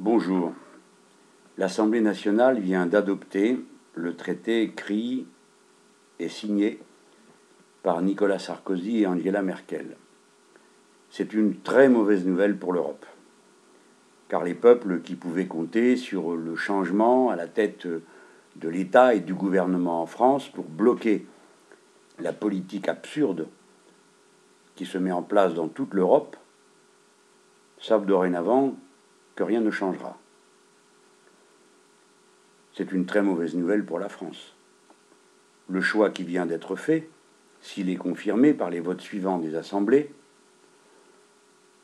Bonjour. L'Assemblée nationale vient d'adopter le traité écrit et signé par Nicolas Sarkozy et Angela Merkel. C'est une très mauvaise nouvelle pour l'Europe, car les peuples qui pouvaient compter sur le changement à la tête de l'État et du gouvernement en France pour bloquer la politique absurde qui se met en place dans toute l'Europe savent dorénavant que rien ne changera. C'est une très mauvaise nouvelle pour la France. Le choix qui vient d'être fait, s'il est confirmé par les votes suivants des assemblées,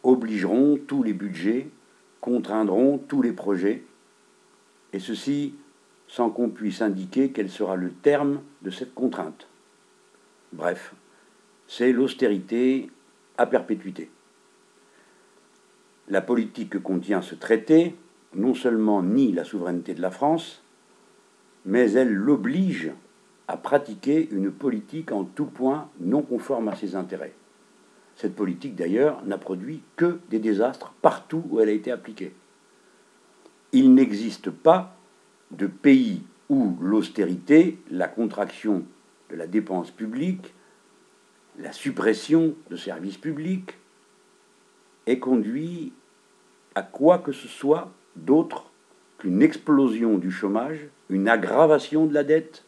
obligeront tous les budgets, contraindront tous les projets, et ceci sans qu'on puisse indiquer quel sera le terme de cette contrainte. Bref, c'est l'austérité à perpétuité. La politique que contient ce traité non seulement nie la souveraineté de la France, mais elle l'oblige à pratiquer une politique en tout point non conforme à ses intérêts. Cette politique, d'ailleurs, n'a produit que des désastres partout où elle a été appliquée. Il n'existe pas de pays où l'austérité, la contraction de la dépense publique, la suppression de services publics conduit à quoi que ce soit d'autre qu'une explosion du chômage, une aggravation de la dette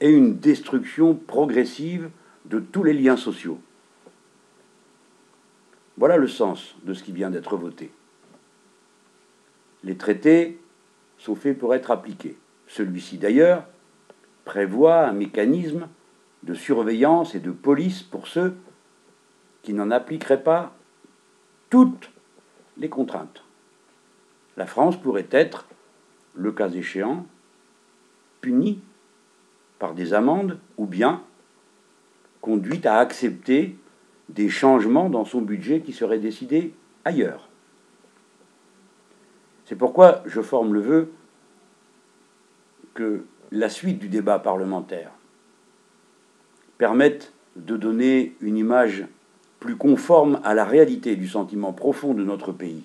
et une destruction progressive de tous les liens sociaux. Voilà le sens de ce qui vient d'être voté. Les traités sont faits pour être appliqués. Celui-ci d'ailleurs prévoit un mécanisme de surveillance et de police pour ceux qui n'en appliqueraient pas toutes les contraintes. La France pourrait être, le cas échéant, punie par des amendes ou bien conduite à accepter des changements dans son budget qui seraient décidés ailleurs. C'est pourquoi je forme le vœu que la suite du débat parlementaire permettent de donner une image plus conforme à la réalité du sentiment profond de notre pays,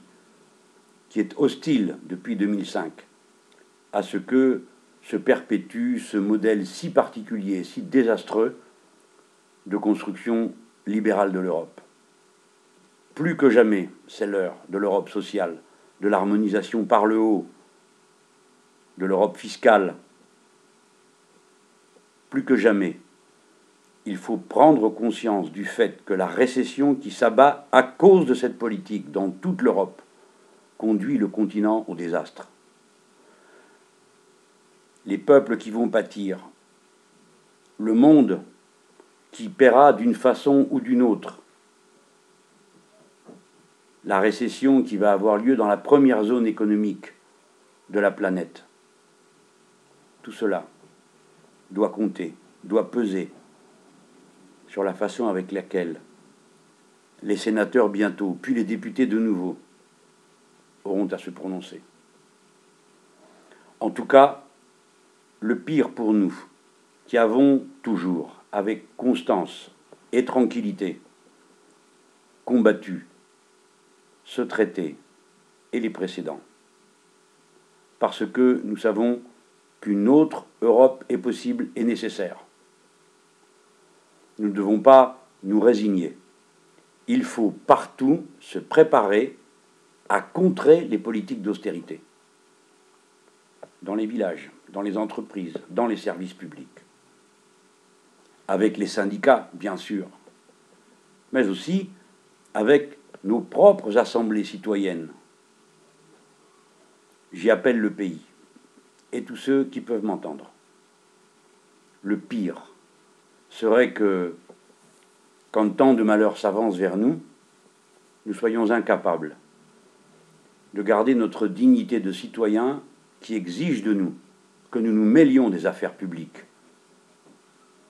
qui est hostile depuis 2005 à ce que se perpétue ce modèle si particulier, si désastreux de construction libérale de l'Europe. Plus que jamais, c'est l'heure de l'Europe sociale, de l'harmonisation par le haut, de l'Europe fiscale. Plus que jamais, il faut prendre conscience du fait que la récession qui s'abat à cause de cette politique dans toute l'Europe conduit le continent au désastre. Les peuples qui vont pâtir, le monde qui paiera d'une façon ou d'une autre, la récession qui va avoir lieu dans la première zone économique de la planète. Tout cela doit compter, doit peser sur la façon avec laquelle les sénateurs bientôt, puis les députés de nouveau, auront à se prononcer. En tout cas, le pire pour nous, qui avons toujours, avec constance et tranquillité, combattu ce traité et les précédents, parce que nous savons qu'une autre Europe est possible et nécessaire nous ne devons pas nous résigner. Il faut partout se préparer à contrer les politiques d'austérité. Dans les villages, dans les entreprises, dans les services publics. Avec les syndicats, bien sûr, mais aussi avec nos propres assemblées citoyennes. J'y appelle le pays et tous ceux qui peuvent m'entendre. Le pire, serait que, quand tant de malheurs s'avancent vers nous, nous soyons incapables de garder notre dignité de citoyen qui exige de nous que nous nous mêlions des affaires publiques,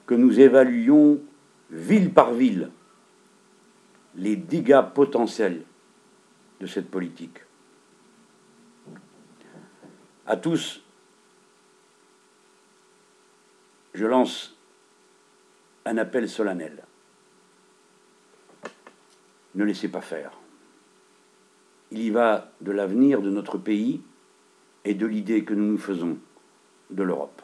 que nous évaluions ville par ville les dégâts potentiels de cette politique. À tous, je lance un appel solennel. Ne laissez pas faire. Il y va de l'avenir de notre pays et de l'idée que nous nous faisons de l'Europe.